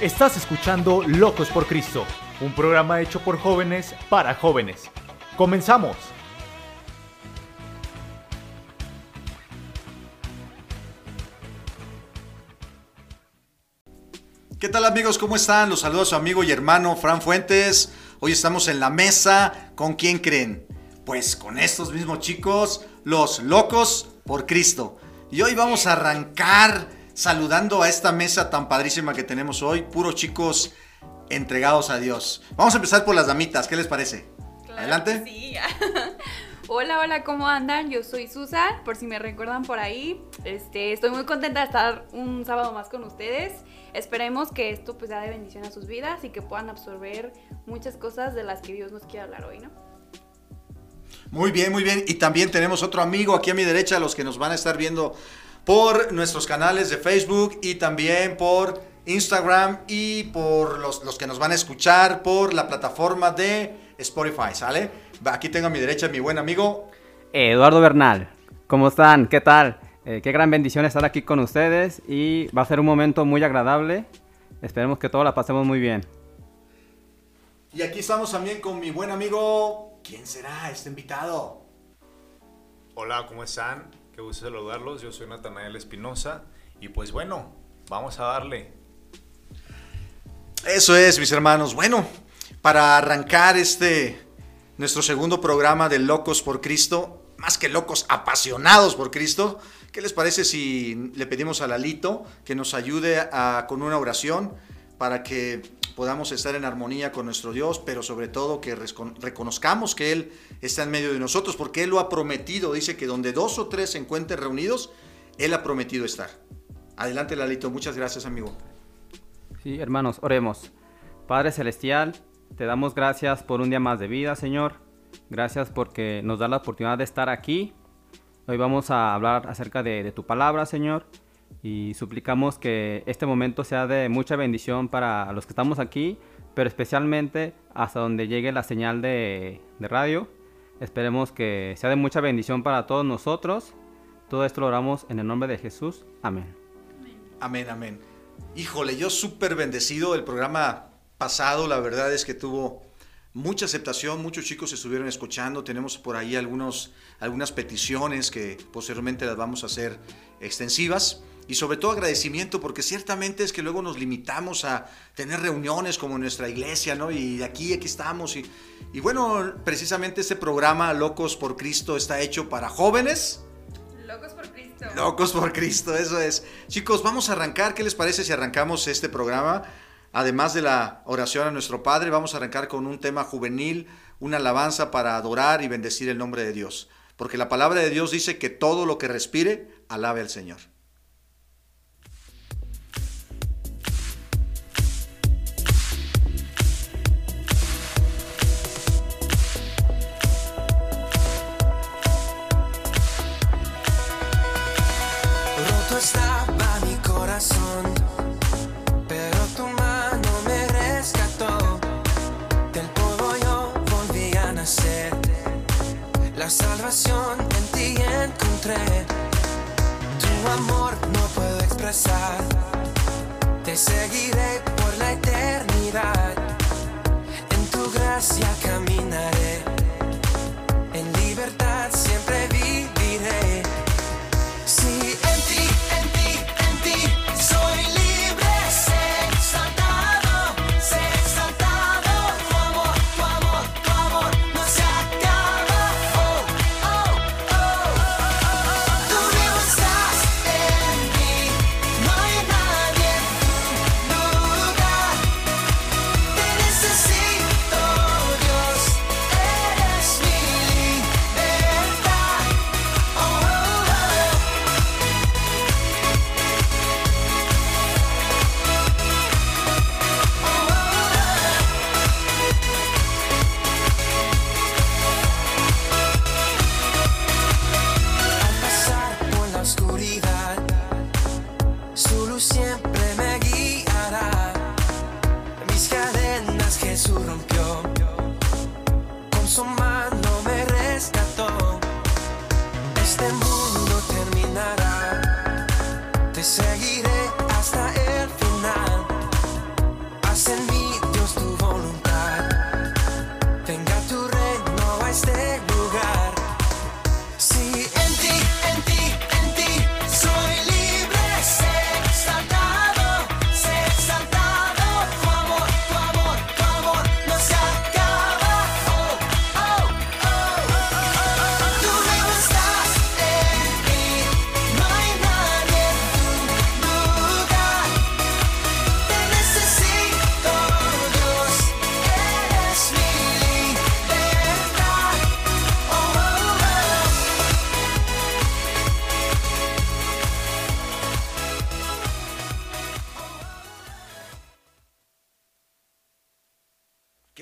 Estás escuchando Locos por Cristo, un programa hecho por jóvenes para jóvenes. ¡Comenzamos! ¿Qué tal amigos? ¿Cómo están? Los saluda su amigo y hermano Fran Fuentes. Hoy estamos en la mesa. ¿Con quién creen? Pues con estos mismos chicos, los locos por Cristo. Y hoy vamos a arrancar saludando a esta mesa tan padrísima que tenemos hoy, puros chicos entregados a Dios. Vamos a empezar por las damitas, ¿qué les parece? Adelante. Sí. hola, hola, ¿cómo andan? Yo soy Susa, por si me recuerdan por ahí. Este, estoy muy contenta de estar un sábado más con ustedes. Esperemos que esto pues sea de bendición a sus vidas y que puedan absorber muchas cosas de las que Dios nos quiere hablar hoy, ¿no? Muy bien, muy bien. Y también tenemos otro amigo aquí a mi derecha, los que nos van a estar viendo por nuestros canales de Facebook y también por Instagram y por los, los, que nos van a escuchar por la plataforma de Spotify, ¿sale? Aquí tengo a mi derecha mi buen amigo. Eduardo Bernal, ¿cómo están? ¿Qué tal? Eh, qué gran bendición estar aquí con ustedes y va a ser un momento muy agradable. Esperemos que todos la pasemos muy bien. Y aquí estamos también con mi buen amigo. ¿Quién será este invitado? Hola, ¿cómo están? Qué gusto saludarlos. Yo soy Natanael Espinosa. Y pues bueno, vamos a darle. Eso es, mis hermanos. Bueno, para arrancar este nuestro segundo programa de Locos por Cristo, más que locos, apasionados por Cristo, ¿qué les parece si le pedimos a Lalito que nos ayude con una oración para que podamos estar en armonía con nuestro Dios, pero sobre todo que reconozcamos que Él está en medio de nosotros, porque Él lo ha prometido. Dice que donde dos o tres se encuentren reunidos, Él ha prometido estar. Adelante, Lalito. Muchas gracias, amigo. Sí, hermanos, oremos. Padre Celestial, te damos gracias por un día más de vida, Señor. Gracias porque nos da la oportunidad de estar aquí. Hoy vamos a hablar acerca de, de tu palabra, Señor y suplicamos que este momento sea de mucha bendición para los que estamos aquí, pero especialmente hasta donde llegue la señal de, radio. Esperemos que sea de mucha bendición para todos nosotros. Todo esto lo oramos en el nombre de Jesús. Amén. Amén, amén. Híjole, yo súper bendecido. El programa pasado, la verdad es que tuvo mucha aceptación, muchos chicos estuvieron escuchando, tenemos por ahí algunos, algunas peticiones que posteriormente las vamos a hacer extensivas y sobre todo agradecimiento porque ciertamente es que luego nos limitamos a tener reuniones como en nuestra iglesia, ¿no? Y aquí, aquí estamos. Y, y bueno, precisamente este programa Locos por Cristo está hecho para jóvenes. Locos por Cristo. Locos por Cristo, eso es. Chicos, vamos a arrancar. ¿Qué les parece si arrancamos este programa? Además de la oración a nuestro Padre, vamos a arrancar con un tema juvenil, una alabanza para adorar y bendecir el nombre de Dios. Porque la palabra de Dios dice que todo lo que respire, alabe al Señor. Salvación en ti encontré. Tu amor no puedo expresar. Te seguiré por la eternidad. En tu gracia caminaré.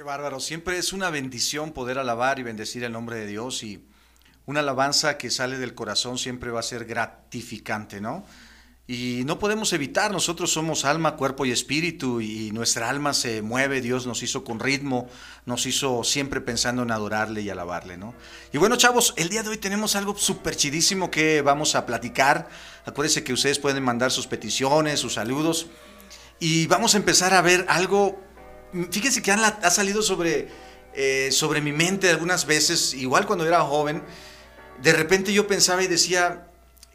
Bárbaro. Siempre es una bendición poder alabar y bendecir el nombre de Dios y una alabanza que sale del corazón siempre va a ser gratificante, ¿no? Y no podemos evitar, nosotros somos alma, cuerpo y espíritu y nuestra alma se mueve, Dios nos hizo con ritmo, nos hizo siempre pensando en adorarle y alabarle, ¿no? Y bueno, chavos, el día de hoy tenemos algo súper chidísimo que vamos a platicar. Acuérdense que ustedes pueden mandar sus peticiones, sus saludos y vamos a empezar a ver algo, fíjense que ha, ha salido sobre, eh, sobre mi mente algunas veces, igual cuando era joven, de repente yo pensaba y decía,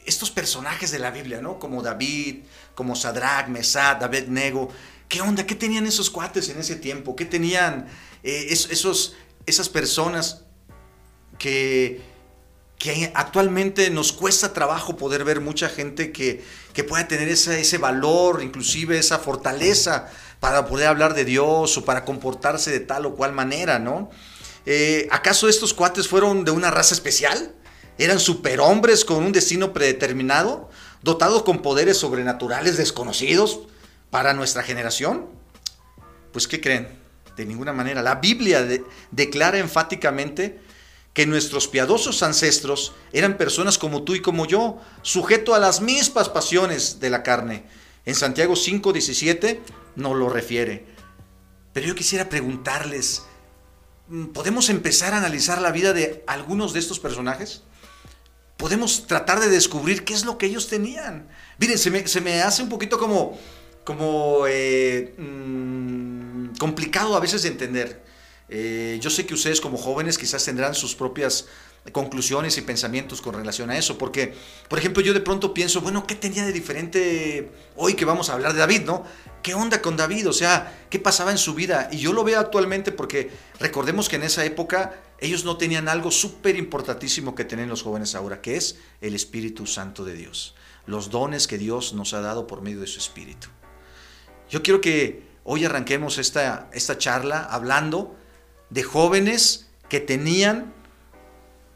estos personajes de la Biblia, ¿no? Como David, como Sadrach, Mesad, David Nego. ¿Qué onda? ¿Qué tenían esos cuates en ese tiempo? ¿Qué tenían eh, esos, esas personas que, que actualmente nos cuesta trabajo poder ver mucha gente que, que pueda tener ese, ese valor, inclusive esa fortaleza para poder hablar de Dios o para comportarse de tal o cual manera, ¿no? Eh, ¿Acaso estos cuates fueron de una raza especial? Eran superhombres con un destino predeterminado, dotados con poderes sobrenaturales desconocidos para nuestra generación. Pues, ¿qué creen? De ninguna manera. La Biblia declara enfáticamente que nuestros piadosos ancestros eran personas como tú y como yo, sujeto a las mismas pasiones de la carne. En Santiago 5:17 nos lo refiere. Pero yo quisiera preguntarles, ¿podemos empezar a analizar la vida de algunos de estos personajes? podemos tratar de descubrir qué es lo que ellos tenían. Miren, se me, hace un poquito como, como eh, mm, complicado a veces de entender. Eh, yo sé que ustedes como jóvenes quizás tendrán sus propias conclusiones y pensamientos con relación a eso, porque, por ejemplo, yo de pronto pienso, bueno, ¿qué tenía de diferente hoy que vamos a hablar de David, no? ¿Qué onda con David? O sea, ¿qué pasaba en su vida? Y yo lo veo actualmente porque recordemos que en esa época ellos no tenían algo súper importantísimo que tienen los jóvenes ahora, que es el Espíritu Santo de Dios, los dones que Dios nos ha dado por medio de su Espíritu. Yo quiero que hoy arranquemos esta, esta charla hablando de jóvenes que tenían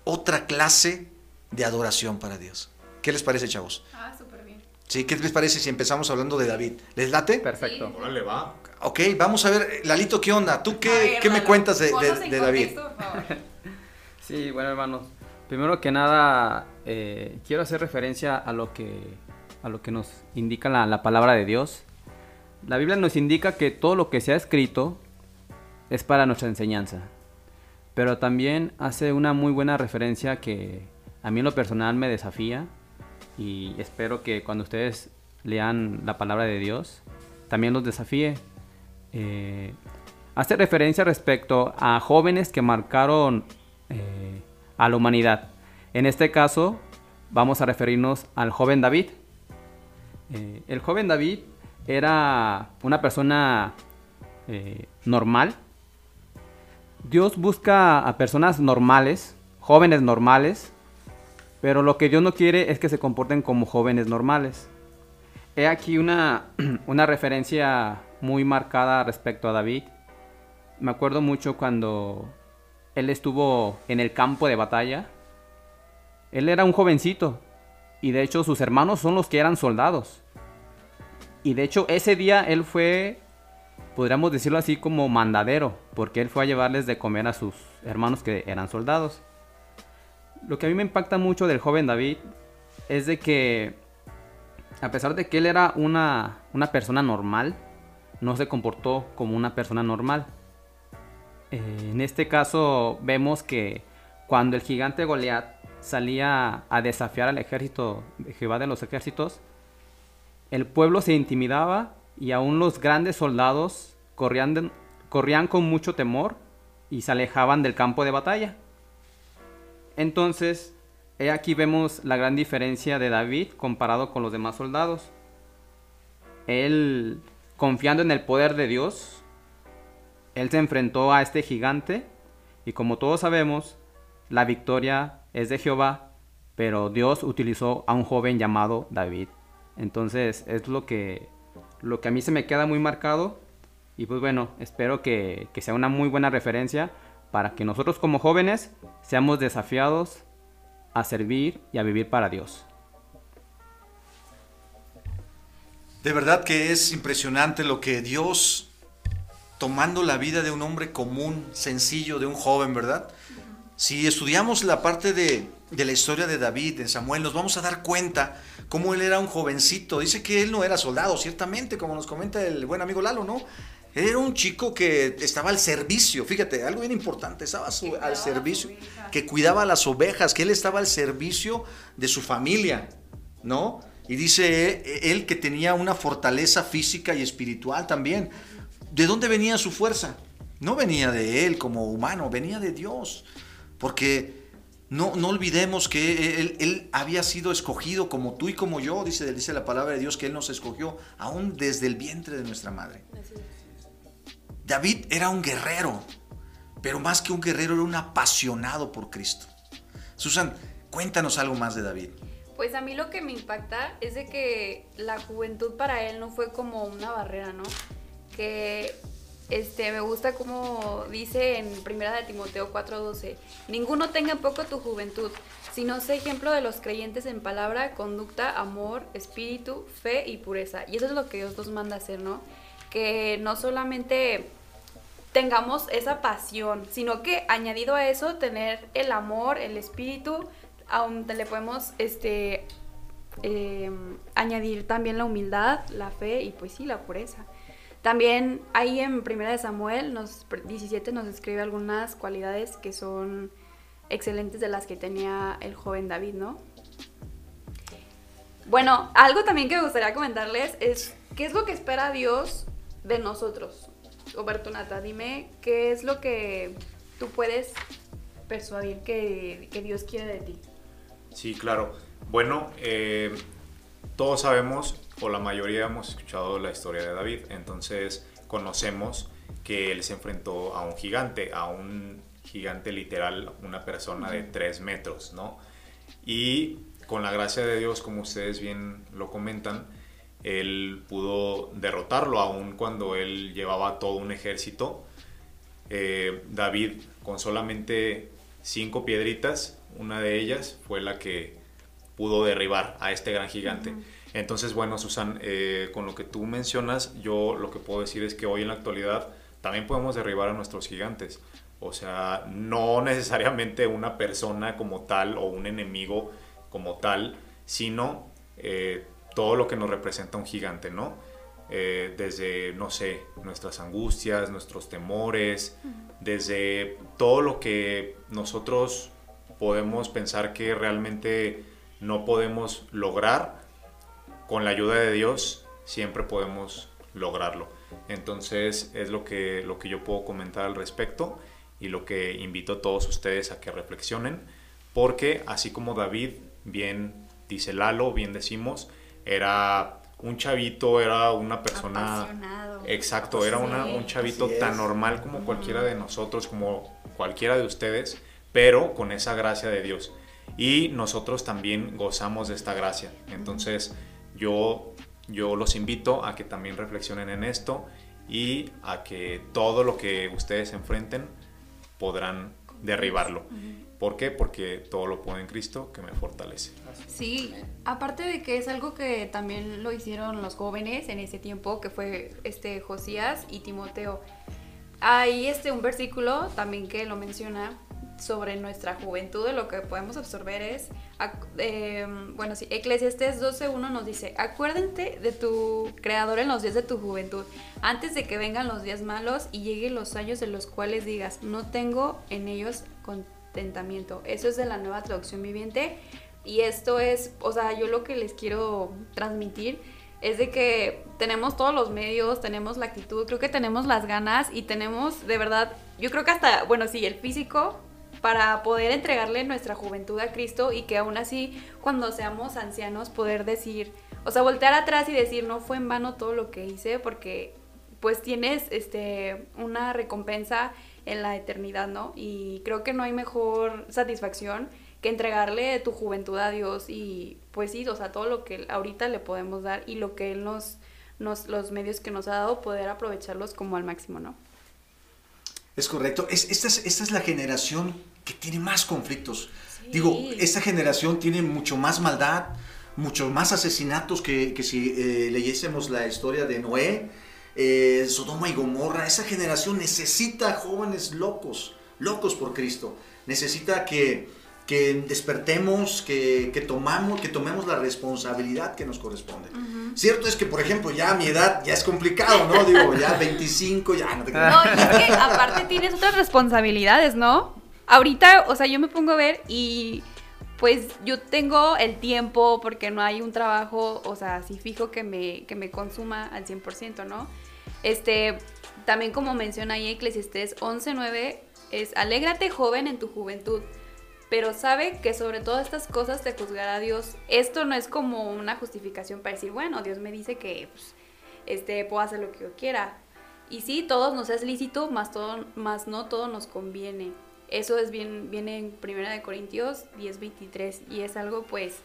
otra clase de adoración para Dios. ¿Qué les parece, chavos? Ah, súper bien. Sí, ¿qué les parece si empezamos hablando de David? ¿Les late? Perfecto. Sí. Órale, va. Ok, vamos a ver, Lalito, ¿qué onda? ¿Tú qué, ver, qué me cuentas de, de- David? contexto, por favor. Sí, bueno hermanos, primero que nada eh, quiero hacer referencia a lo que, a lo que nos indica la, la palabra de Dios. La Biblia nos indica que todo lo que se ha escrito es para nuestra enseñanza, pero también hace una muy buena referencia que a mí en lo personal me desafía y espero que cuando ustedes lean la palabra de Dios también los desafíe. Eh, hace referencia respecto a jóvenes que marcaron eh, a la humanidad. En este caso, vamos a referirnos al joven David. Eh, el joven David era una persona normal. Dios busca a personas normales, jóvenes normales, pero lo que Dios no quiere es que se comporten como jóvenes normales. He aquí una, una referencia muy marcada respecto a David. Me acuerdo mucho cuando él estuvo en el campo de batalla. Él era un jovencito y de hecho sus hermanos son los que eran soldados. Y de hecho ese día él fue, podríamos decirlo así como mandadero, porque él fue a llevarles de comer a sus hermanos que eran soldados. Lo que a mí me impacta mucho del joven David es de que a pesar de que él era una, una persona normal, no se comportó como una persona normal. Eh, en este caso vemos que cuando el gigante Goliat salía a desafiar al ejército de Jehová de los ejércitos, el pueblo se intimidaba y aún los grandes soldados corrían, corrían con mucho temor y se alejaban del campo de batalla. Entonces, aquí vemos la gran diferencia de David comparado con los demás soldados. Él, confiando en el poder de Dios, él se enfrentó a este gigante y como todos sabemos, la victoria es de Jehová, pero Dios utilizó a un joven llamado David. Entonces es lo que, lo que a mí se me queda muy marcado y pues bueno, espero que, que sea una muy buena referencia para que nosotros como jóvenes seamos desafiados a servir y a vivir para Dios. De verdad que es impresionante lo que Dios tomando la vida de un hombre común, sencillo, de un joven, ¿verdad? Si estudiamos la parte de, de la historia de David en Samuel, nos vamos a dar cuenta cómo él era un jovencito. Dice que él no era soldado, ciertamente, como nos comenta el buen amigo Lalo, ¿no? Él era un chico que estaba al servicio, fíjate, algo bien importante, estaba su- al servicio, que cuidaba las ovejas, que él estaba al servicio de su familia, ¿no? Y dice él que tenía una fortaleza física y espiritual también. ¿De dónde venía su fuerza? No venía de él como humano, venía de Dios. Porque no, no olvidemos que él, él había sido escogido como tú y como yo, dice, dice la palabra de Dios, que Él nos escogió aún desde el vientre de nuestra madre. David era un guerrero, pero más que un guerrero era un apasionado por Cristo. Susan, cuéntanos algo más de David. Pues a mí lo que me impacta es de que la juventud para él no fue como una barrera, ¿no? Que este, me gusta como dice en Primera de Timoteo 4:12, ninguno tenga en poco tu juventud, sino sé ejemplo de los creyentes en palabra, conducta, amor, espíritu, fe y pureza. Y eso es lo que Dios nos manda hacer, ¿no? Que no solamente tengamos esa pasión, sino que añadido a eso tener el amor, el espíritu, a le podemos este eh, añadir también la humildad, la fe y pues sí, la pureza. También ahí en Primera de Samuel nos, 17 nos describe algunas cualidades que son excelentes de las que tenía el joven David, ¿no? Bueno, algo también que me gustaría comentarles es qué es lo que espera Dios de nosotros. Roberto Nata, dime qué es lo que tú puedes persuadir que, que Dios quiere de ti. Sí, claro. Bueno, eh, todos sabemos, o la mayoría hemos escuchado la historia de David, entonces conocemos que él se enfrentó a un gigante, a un gigante literal, una persona de tres metros, ¿no? Y con la gracia de Dios, como ustedes bien lo comentan, él pudo derrotarlo, aun cuando él llevaba todo un ejército. Eh, David, con solamente cinco piedritas, una de ellas fue la que pudo derribar a este gran gigante. Entonces, bueno, Susan, eh, con lo que tú mencionas, yo lo que puedo decir es que hoy en la actualidad también podemos derribar a nuestros gigantes. O sea, no necesariamente una persona como tal o un enemigo como tal, sino eh, todo lo que nos representa un gigante, ¿no? Eh, desde, no sé, nuestras angustias, nuestros temores, desde todo lo que nosotros podemos pensar que realmente no podemos lograr, con la ayuda de Dios siempre podemos lograrlo. Entonces es lo que, lo que yo puedo comentar al respecto y lo que invito a todos ustedes a que reflexionen, porque así como David, bien dice Lalo, bien decimos, era un chavito, era una persona... Apasionado. Exacto, era una- Sí. un chavito tan normal como cualquiera de nosotros, como cualquiera de ustedes, pero con esa gracia de Dios. Y nosotros también gozamos de esta gracia. Entonces yo, yo los invito a que también reflexionen en esto y a que todo lo que ustedes enfrenten podrán derribarlo. ¿Por qué? Porque todo lo puedo en Cristo que me fortalece. Sí, aparte de que es algo que también lo hicieron los jóvenes en ese tiempo, que fue este Josías y Timoteo. Hay este un versículo también que lo menciona sobre nuestra juventud, de lo que podemos absorber es, eh, bueno, sí, Eclesiastes 12.1 nos dice, acuérdate de tu creador en los días de tu juventud, antes de que vengan los días malos y lleguen los años en los cuales digas, no tengo en ellos contentamiento. Eso es de la nueva traducción viviente y esto es, o sea, yo lo que les quiero transmitir es de que tenemos todos los medios, tenemos la actitud, creo que tenemos las ganas y tenemos de verdad, yo creo que hasta, bueno, sí, el físico para poder entregarle nuestra juventud a Cristo y que aún así cuando seamos ancianos poder decir, o sea, voltear atrás y decir, no fue en vano todo lo que hice porque pues tienes este una recompensa en la eternidad, ¿no? Y creo que no hay mejor satisfacción que entregarle tu juventud a Dios y pues sí, o sea, todo lo que ahorita le podemos dar y lo que Él nos, nos los medios que nos ha dado, poder aprovecharlos como al máximo, ¿no? Es correcto. Es, esta, es, esta es la generación que tiene más conflictos. Sí. Digo, esta generación tiene mucho más maldad, mucho más asesinatos que, que si eh, leyésemos la historia de Noé. eh, Sodoma y Gomorra. Esa generación necesita jóvenes locos, locos por Cristo. Necesita que, que despertemos, que, que tomamos, que tomemos la responsabilidad que nos corresponde. Cierto es que, por ejemplo, ya a mi edad ya es complicado, ¿no? Digo, ya 25, ya no te. No, y es que aparte tienes otras responsabilidades, ¿no? Ahorita, o sea, yo me pongo a ver y pues yo tengo el tiempo porque no hay un trabajo, o sea, así fijo que me, que me consuma al 100%, ¿no? Este, también como menciona ahí Eclesiastés 11.9, es alégrate joven en tu juventud, pero sabe que sobre todas estas cosas te juzgará Dios. Esto no es como una justificación para decir, bueno, Dios me dice que pues, este, puedo hacer lo que yo quiera. Y sí, todos nos es lícito, más, todo, más no todo nos conviene. Eso es bien, viene en 1 de Corintios 10:23 y es algo pues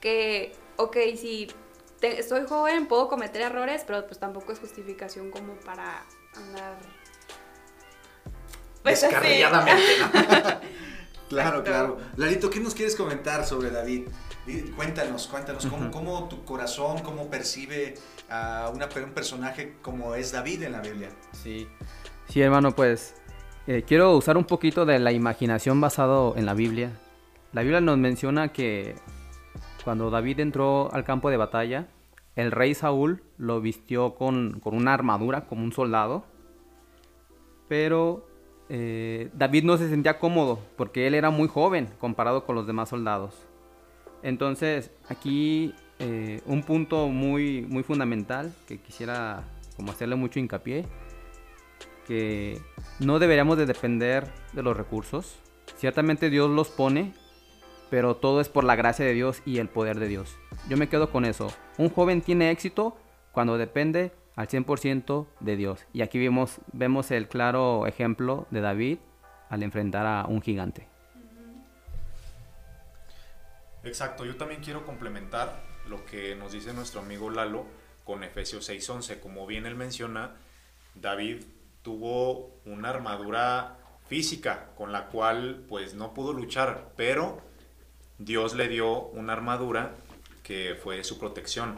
que, ok, si te- soy joven puedo cometer errores, pero pues tampoco es justificación como para andar... Pues así. Descarriadamente, ¿no? claro, claro. Larito, ¿qué nos quieres comentar sobre David? Cuéntanos, cuéntanos, ¿cómo, cómo tu corazón, cómo percibe a una, un personaje como es David en la Biblia? Sí, sí hermano, pues eh, quiero usar un poquito de la imaginación basado en la Biblia. La Biblia nos menciona que cuando David entró al campo de batalla, el rey Saúl lo vistió con, con una armadura, como un soldado, pero eh, David no se sentía cómodo porque él era muy joven comparado con los demás soldados. Entonces, aquí eh, un punto muy, muy fundamental que quisiera como hacerle mucho hincapié, que no deberíamos de depender de los recursos. Ciertamente Dios los pone, pero todo es por la gracia de Dios y el poder de Dios. Yo me quedo con eso. Un joven tiene éxito cuando depende al 100% de Dios. Y aquí vemos, vemos el claro ejemplo de David al enfrentar a un gigante. Exacto, yo también quiero complementar lo que nos dice nuestro amigo Lalo con Efesios 6:11. Como bien él menciona, David tuvo una armadura física con la cual pues no pudo luchar, pero Dios le dio una armadura que fue su protección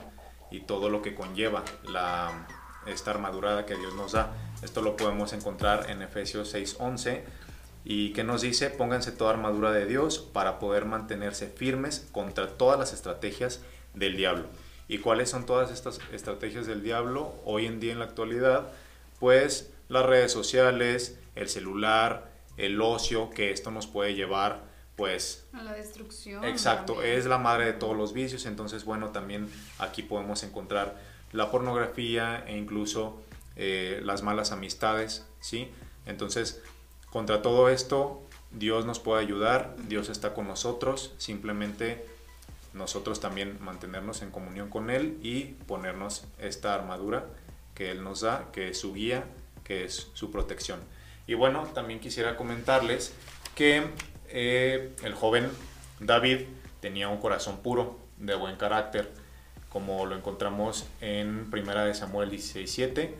y todo lo que conlleva la, esta armadura que Dios nos da. Esto lo podemos encontrar en Efesios 6:11 y que nos dice, pónganse toda armadura de Dios para poder mantenerse firmes contra todas las estrategias del diablo. ¿Y cuáles son todas estas estrategias del diablo hoy en día en la actualidad? Pues las redes sociales, el celular, el ocio, que esto nos puede llevar pues A la destrucción. Exacto, también. es la madre de todos los vicios, entonces bueno, también aquí podemos encontrar la pornografía e incluso eh, las malas amistades, ¿sí? Entonces, contra todo esto, Dios nos puede ayudar, Dios está con nosotros, simplemente nosotros también mantenernos en comunión con Él y ponernos esta armadura que Él nos da, que es su guía, que es su protección. Y bueno, también quisiera comentarles que eh, el joven David tenía un corazón puro, de buen carácter, como lo encontramos en Primera de Samuel 16:7,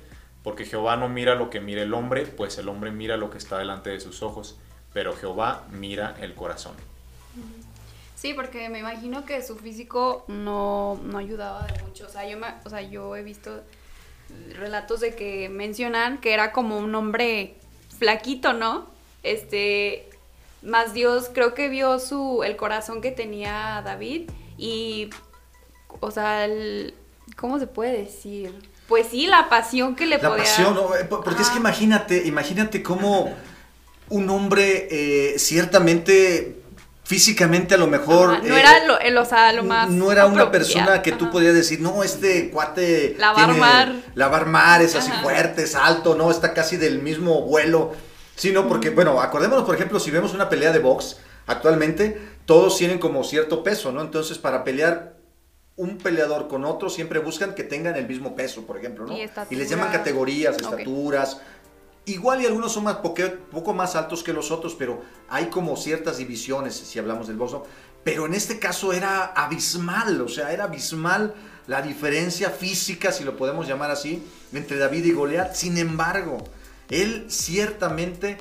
porque Jehová no mira lo que mira el hombre, pues el hombre mira lo que está delante de sus ojos, pero Jehová mira el corazón. Sí, porque me imagino que su físico no, no ayudaba de mucho. O sea, yo, me- o sea, yo he visto relatos de que mencionan que era como un hombre flaquito, ¿no? Este, más Dios creo que vio su, el corazón que tenía David y, o sea, el- ¿cómo se puede decir? Pues sí, la pasión que le La podía... pasión, ¿no? Eh, por- porque es que imagínate, imagínate cómo un hombre eh, ciertamente, físicamente a lo mejor... Ajá, no eh, era lo, el- o sea, lo más... No era una persona que tú Ajá. podrías decir, no, este cuate. La va a tiene- armar. La va a armar, es así fuerte, es alto, ¿no? Está casi del mismo vuelo. Sí, no, porque, bueno, acordémonos, por ejemplo, si vemos una pelea de box actualmente, todos tienen como cierto peso, ¿no? Entonces, para pelear un peleador con otro, siempre buscan que tengan el mismo peso, por ejemplo, ¿no? Y Y les llaman categorías, estaturas. Igual y algunos son más poque- poco más altos que los otros, pero hay como ciertas divisiones si hablamos del boxeo. Pero en este caso era abismal, o sea, era abismal la diferencia física, si lo podemos llamar así, entre David y Goliat. Sin embargo, él ciertamente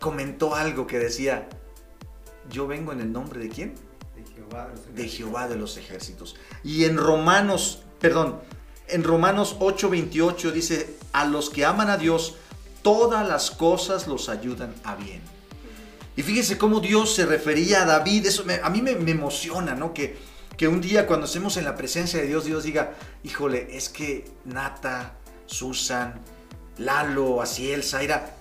comentó algo que decía, yo vengo en el nombre de quién? De Jehová de los de Jehová de los ejércitos. Y en Romanos, perdón, en Romanos 8:28 dice, a los que aman a Dios, todas las cosas los ayudan a bien. Y fíjese cómo Dios se refería a David, eso me- a mí me, me emociona, ¿no? Que, que un día cuando estemos en la presencia de Dios, Dios diga, híjole, es que Nata, Susan, Lalo, Asiel, Zaira,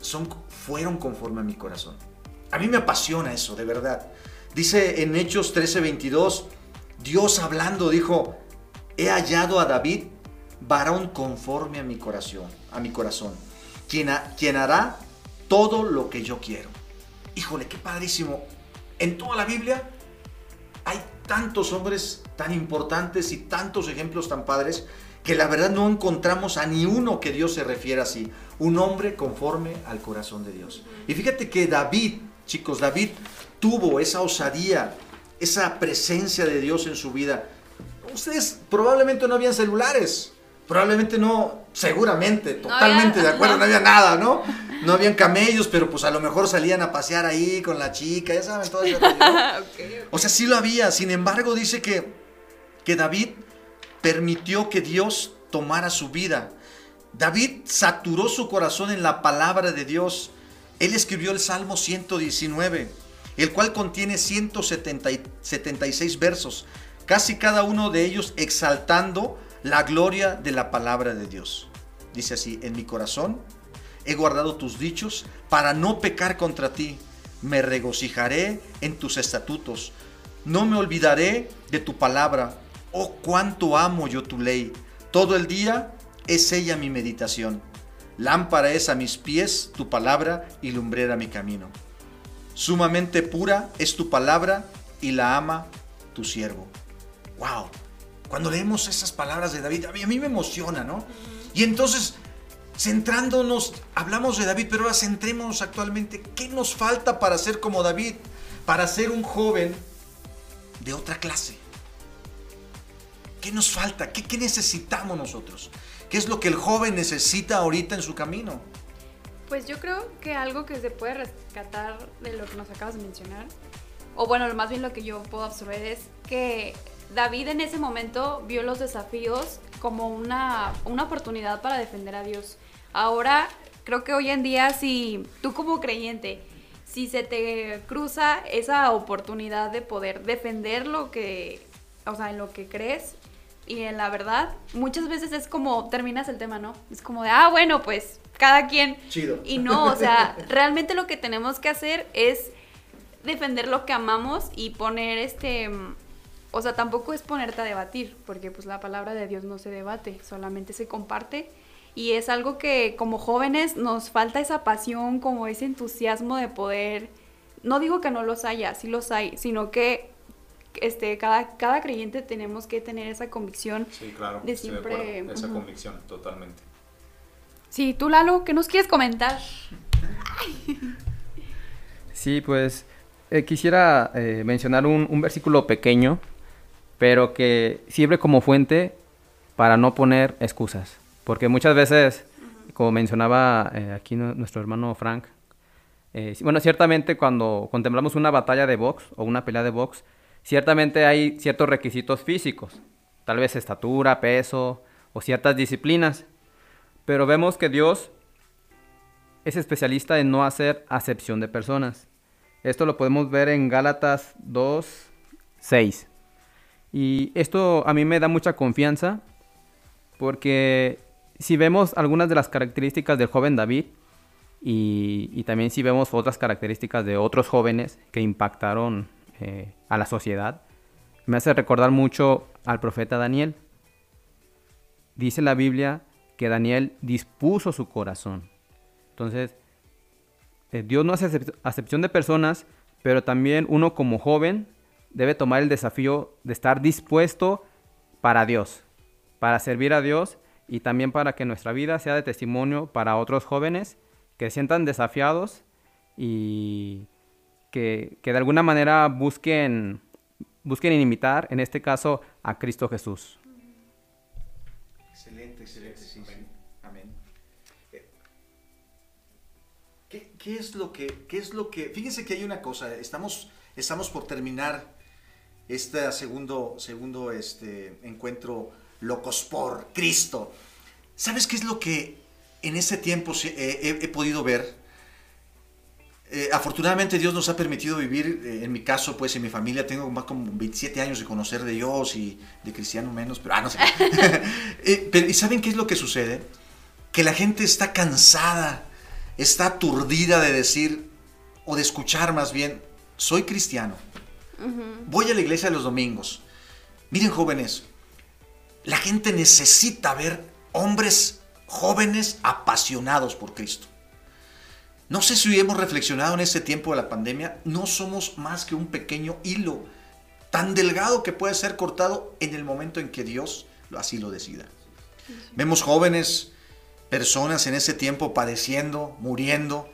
son, fueron conforme a mi corazón. A mí me apasiona eso, de verdad. Dice en Hechos 13:22, Dios hablando dijo, he hallado a David, varón conforme a mi corazón, a mi corazón, quien, ha- quien hará todo lo que yo quiero. Híjole, qué padrísimo. En toda la Biblia hay tantos hombres tan importantes y tantos ejemplos tan padres que la verdad no encontramos a ni uno que Dios se refiera así. Un hombre conforme al corazón de Dios. Y fíjate que David, chicos, David tuvo esa osadía, esa presencia de Dios en su vida. Ustedes probablemente no habían celulares. Probablemente no, seguramente, No totalmente había- de acuerdo, no. no había nada, ¿no? No habían camellos, pero pues a lo mejor salían a pasear ahí con la chica, ya saben, todo ese rollo, ¿no? Ok, ok. O sea, sí lo había. Sin embargo, dice que, que David permitió que Dios tomara su vida. David saturó su corazón en la palabra de Dios. Él escribió el Salmo 119, el cual contiene 176 versos, casi cada uno de ellos exaltando la gloria de la palabra de Dios. Dice así, en mi corazón he guardado tus dichos para no pecar contra ti. Me regocijaré en tus estatutos. No me olvidaré de tu palabra. Oh, cuánto amo yo tu ley. Todo el día es ella mi meditación. Lámpara es a mis pies tu palabra y lumbrera mi camino. Sumamente pura es tu palabra y la ama tu siervo. Wow. Cuando leemos esas palabras de David, a mí, a mí me emociona, ¿no? Y entonces, centrándonos, hablamos de David, pero ahora centrémonos actualmente. ¿Qué nos falta para ser como David? Para ser un joven de otra clase. ¿Qué nos falta? ¿Qué, qué necesitamos nosotros? ¿Qué es lo que el joven necesita ahorita en su camino? Pues yo creo que algo que se puede rescatar de lo que nos acabas de mencionar, o bueno, más bien lo que yo puedo absorber es que David en ese momento vio los desafíos como una, una oportunidad para defender a Dios. Ahora, creo que hoy en día, si tú como creyente, si se te cruza esa oportunidad de poder defender lo que, o sea, en lo que crees y en la verdad, muchas veces es como terminas el tema, ¿no? Es como de, ah, bueno, pues cada quien. Chido. Y no, o sea, realmente lo que tenemos que hacer es defender lo que amamos y poner este, mm, o sea, tampoco es ponerte a debatir, porque pues la palabra de Dios no se debate, solamente se comparte. Y es algo que como jóvenes nos falta esa pasión, como ese entusiasmo de poder, no digo que no los haya, sí los hay, sino que este, cada, cada creyente tenemos que tener esa convicción. Sí, claro. De siempre, acuerdo. Esa convicción, totalmente. Sí, tú Lalo, ¿qué nos quieres comentar? Sí, pues eh, quisiera eh, mencionar un, un versículo pequeño, pero que sirve como fuente para no poner excusas. Porque muchas veces, como mencionaba eh, aquí nu- nuestro hermano Frank, eh, sí, bueno, ciertamente cuando contemplamos una batalla de box o una pelea de box, ciertamente hay ciertos requisitos físicos, tal vez estatura, peso o ciertas disciplinas. Pero vemos que Dios es especialista en no hacer acepción de personas. Esto lo podemos ver en Gálatas 2, 6. Y esto a mí me da mucha confianza porque si vemos algunas de las características del joven David y, y también si vemos otras características de otros jóvenes que impactaron eh, a la sociedad, me hace recordar mucho al profeta Daniel. Dice la Biblia que Daniel dispuso su corazón. Entonces, eh, Dios no hace acep- acepción de personas, pero también uno como joven debe tomar el desafío de estar dispuesto para Dios, para servir a Dios y también para que nuestra vida sea de testimonio para otros jóvenes que sientan desafiados y que, que de alguna manera busquen, busquen imitar, en este caso, a Cristo Jesús. Excelente, excelente, sí, sí. Amén. Eh, ¿Qué, qué es lo que, qué es lo que, fíjense que hay una cosa, estamos, estamos por terminar este segundo, segundo este, encuentro locos por Cristo. ¿Sabes qué es lo que en este tiempo eh, he, he podido ver? Eh, afortunadamente Dios nos ha permitido vivir, eh, en mi caso, pues en mi familia tengo más como 27 años de conocer de Dios y de cristiano menos, pero ah, no sé. Eh, pero, ¿Y saben qué es lo que sucede? Que la gente está cansada, está aturdida de decir, o de escuchar más bien, soy cristiano, voy a la iglesia los domingos. Miren jóvenes, la gente necesita ver hombres jóvenes apasionados por Cristo. No sé si hemos reflexionado en este tiempo de la pandemia, no somos más que un pequeño hilo tan delgado que puede ser cortado en el momento en que Dios así lo decida. Vemos jóvenes, personas en ese tiempo padeciendo, muriendo,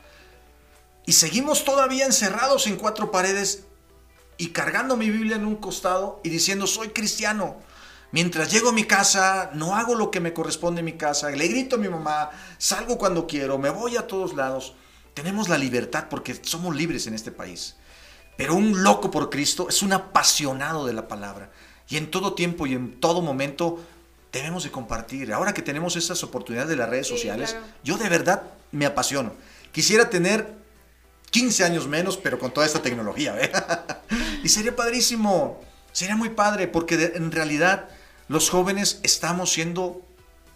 y seguimos todavía encerrados en cuatro paredes y cargando mi Biblia en un costado y diciendo soy cristiano. Mientras llego a mi casa, no hago lo que me corresponde en mi casa, le grito a mi mamá, salgo cuando quiero, me voy a todos lados. Tenemos la libertad porque somos libres en este país. Pero un loco por Cristo es un apasionado de la palabra. Y en todo tiempo y en todo momento debemos de compartir. Ahora que tenemos estas oportunidades de las redes Sí, sociales, claro. yo de verdad me apasiono. Quisiera tener 15 años menos, pero con toda esta tecnología. ¿eh? y sería padrísimo. Sería muy padre porque de- en realidad los jóvenes estamos siendo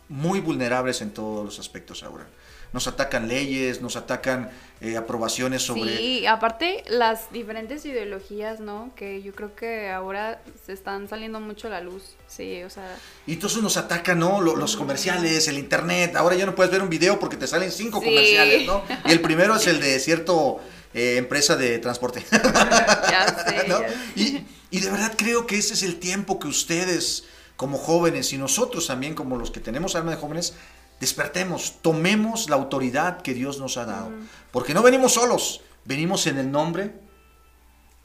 muy vulnerables en todos los aspectos ahora. Nos atacan leyes, nos atacan eh, aprobaciones sobre... Sí, aparte las diferentes ideologías, ¿no? Que yo creo que ahora se están saliendo mucho a la luz. Sí, o sea, Y entonces nos atacan, ¿no? Lo- Los, comerciales, el internet. Ahora ya no puedes ver un video porque te salen cinco Sí. comerciales, ¿no? Y el primero es el de cierto eh, empresa de transporte. ya sé. ¿no? ya sé. Y, y de verdad creo que ese es el tiempo que ustedes como jóvenes y nosotros también como los que tenemos alma de jóvenes despertemos, tomemos la autoridad que Dios nos ha dado. Porque no venimos solos, venimos en el nombre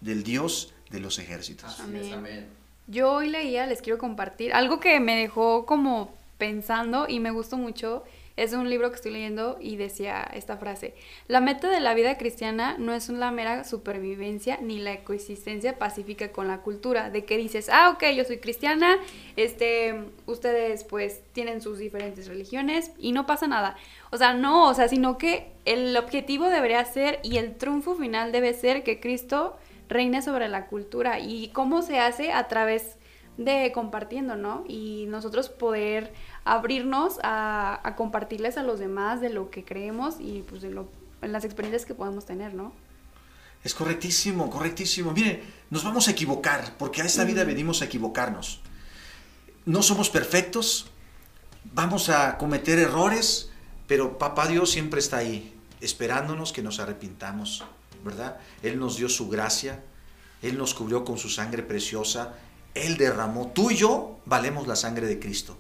del Dios de los ejércitos. Amén. Yo hoy leía, les quiero compartir, algo que me dejó como pensando y me gustó mucho. Es un libro que estoy leyendo y decía esta frase. La meta de la vida cristiana no es la mera supervivencia ni la coexistencia pacífica con la cultura. De que dices, ah, ok, yo soy cristiana, este, ustedes pues tienen sus diferentes religiones y no pasa nada. O sea, no, o sea, sino que el objetivo debería ser y el triunfo final debe ser que Cristo reine sobre la cultura y cómo se hace a través de compartiendo, ¿no? Y nosotros poder abrirnos a, a compartirles a los demás de lo que creemos y pues de lo, en las experiencias que podemos tener, ¿no? Es correctísimo, correctísimo. Mire, nos vamos a equivocar, porque a esta vida venimos a equivocarnos. No somos perfectos, vamos a cometer errores, pero Papá Dios siempre está ahí, esperándonos que nos arrepintamos, ¿verdad? Él nos dio su gracia, Él nos cubrió con su sangre preciosa, Él derramó, tú y yo valemos la sangre de Cristo.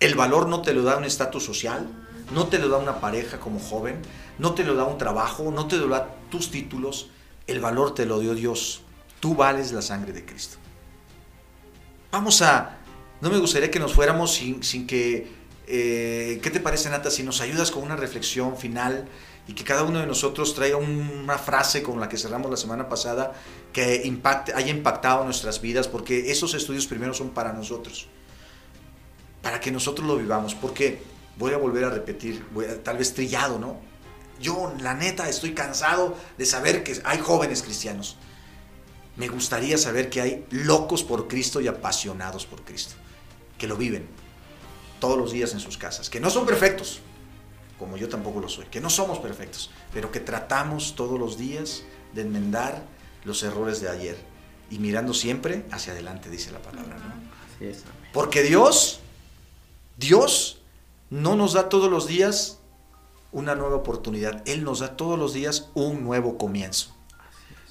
El valor no te lo da un estatus social, no te lo da una pareja como joven, no te lo da un trabajo, no te lo da tus títulos, el valor te lo dio Dios. Tú vales la sangre de Cristo. Vamos a, no me gustaría que nos fuéramos sin, sin que, eh, ¿qué te parece Nata? Si nos ayudas con una reflexión final y que cada uno de nosotros traiga una frase con la que cerramos la semana pasada que impacte, haya impactado nuestras vidas, porque esos estudios primero son para nosotros para que nosotros lo vivamos, porque voy a volver a repetir, voy a- tal vez trillado, ¿no? Yo, la neta, estoy cansado de saber que hay jóvenes cristianos. Me gustaría saber que hay locos por Cristo y apasionados por Cristo, que lo viven todos los días en sus casas, que no son perfectos, como yo tampoco lo soy, que no somos perfectos, pero que tratamos todos los días de enmendar los errores de ayer y mirando siempre hacia adelante, dice la palabra, ¿no? Porque Dios, Dios no nos da todos los días una nueva oportunidad. Él nos da todos los días un nuevo comienzo.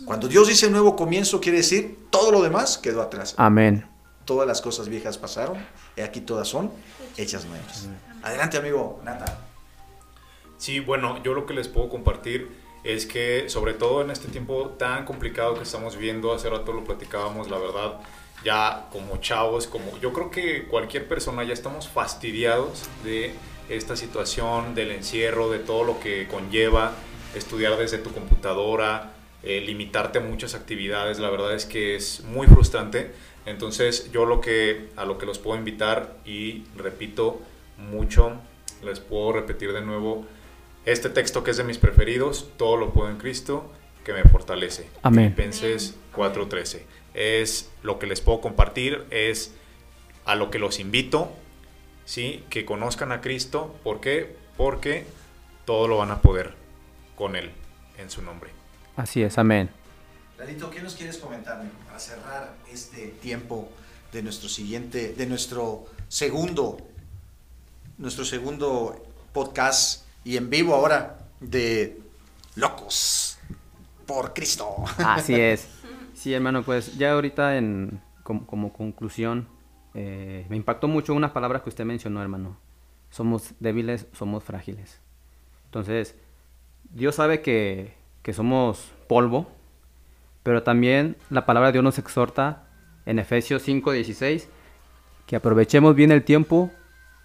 Cuando Dios dice nuevo comienzo, quiere decir todo lo demás quedó atrás. Amén. Todas las cosas viejas pasaron, y aquí todas son hechas nuevas. Adelante, amigo Nata. Sí, bueno, yo lo que les puedo compartir es que sobre todo en este tiempo tan complicado que estamos viviendo, hace rato lo platicábamos, la verdad, ya como chavos, como yo creo que cualquier persona ya estamos fastidiados de esta situación, del encierro, de todo lo que conlleva estudiar desde tu computadora, eh, limitarte a muchas actividades, la verdad es que es muy frustrante. Entonces yo lo que a lo que los puedo invitar y repito mucho, les puedo repetir de nuevo este texto que es de mis preferidos, todo lo puedo en Cristo que me fortalece. Amén. Filipenses 4:13. Es lo que les puedo compartir, es a lo que los invito, ¿sí? Que conozcan a Cristo, ¿por qué? Porque todo lo van a poder con él en su nombre. Así es, amén. Lalito, ¿qué nos quieres comentar para cerrar este tiempo de nuestro siguiente, de nuestro segundo, nuestro segundo podcast y en vivo ahora de Locos por Cristo? Así es. Sí, hermano, pues ya ahorita en, como, como conclusión, eh, me impactó mucho unas palabras que usted mencionó, hermano. Somos débiles, somos frágiles. Entonces, Dios sabe que, que somos polvo, pero también la palabra de Dios nos exhorta en Efesios 5:16 que aprovechemos bien el tiempo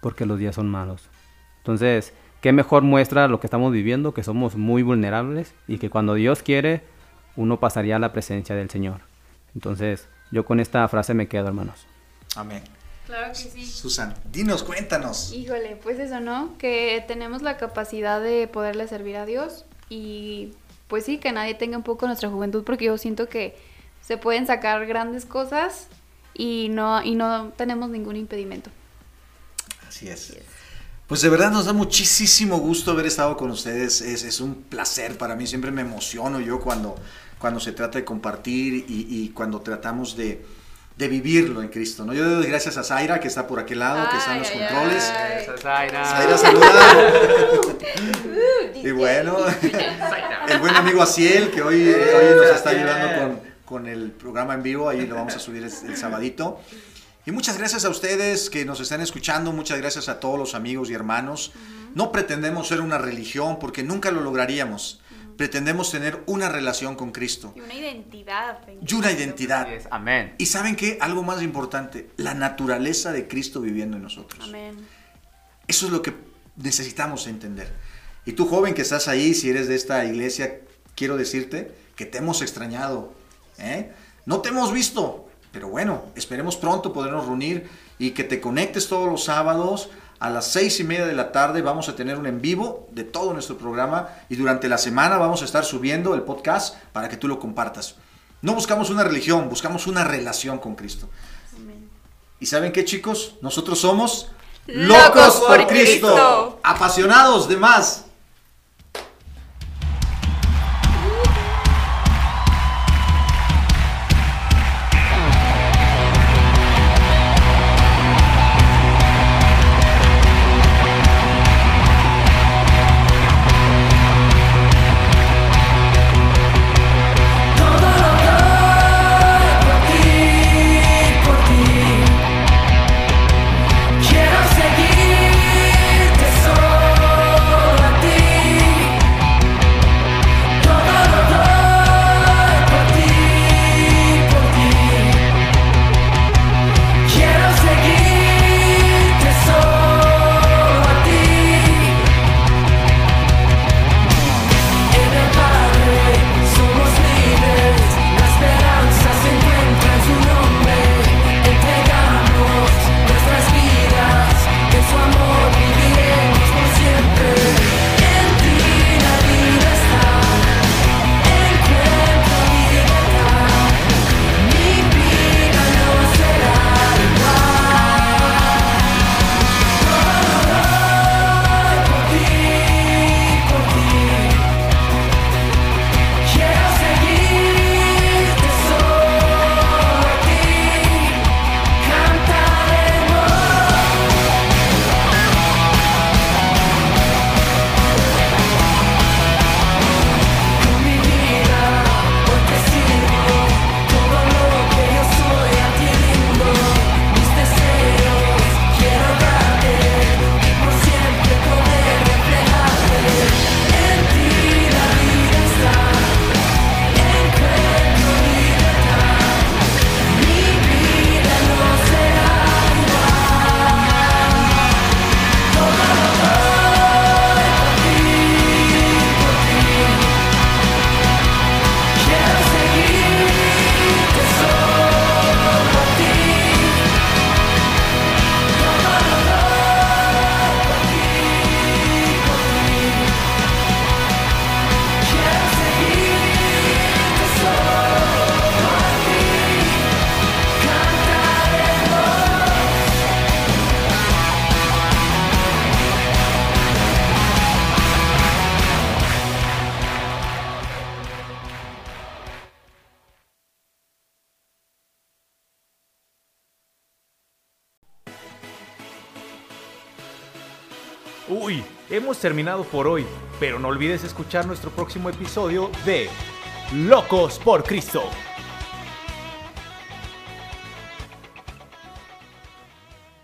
porque los días son malos. Entonces, ¿qué mejor muestra lo que estamos viviendo? Que somos muy vulnerables y que cuando Dios quiere, uno pasaría a la presencia del Señor. Entonces, yo con esta frase me quedo, hermanos. Amén. Claro que sí. Susan, dinos, cuéntanos. Híjole, pues eso, ¿no? Que tenemos la capacidad de poderle servir a Dios y pues sí, que nadie tenga un poco nuestra juventud porque yo siento que se pueden sacar grandes cosas y no, y no tenemos ningún impedimento. Así es. Pues de verdad nos da muchísimo gusto haber estado con ustedes. Es, es un placer para mí. Siempre me emociono yo cuando, cuando se trata de compartir y, y cuando tratamos de, de vivirlo en Cristo. ¿no? Yo doy gracias a Zaira, que está por aquel lado, que está en los Ay, controles. ay. Zaira, saluda. y bueno, el buen amigo Asiel, que hoy, hoy nos está ayudando con, con el programa en vivo. Ahí lo vamos a subir el, el sabadito. Y muchas gracias a ustedes que nos están escuchando, muchas gracias a todos los amigos y hermanos. No pretendemos ser una religión porque nunca lo lograríamos. Pretendemos tener una relación con Cristo Y una identidad. en y una identidad. Amén. Y saben qué, algo más importante, la naturaleza de Cristo viviendo en nosotros. Amén. Eso es lo que necesitamos entender. Y tú joven que estás ahí, si eres de esta iglesia, quiero decirte que te hemos extrañado. ¿eh? No te hemos visto, pero bueno, esperemos pronto podernos reunir y que te conectes todos los sábados a las seis y media de la tarde. Vamos a tener un en vivo de todo nuestro programa y durante la semana vamos a estar subiendo el podcast para que tú lo compartas. No buscamos una religión, buscamos una relación con Cristo. Amén. ¿Y saben qué, chicos? Nosotros somos Locos por Cristo. apasionados de más. Terminado por hoy, pero no olvides escuchar nuestro próximo episodio de Locos por Cristo.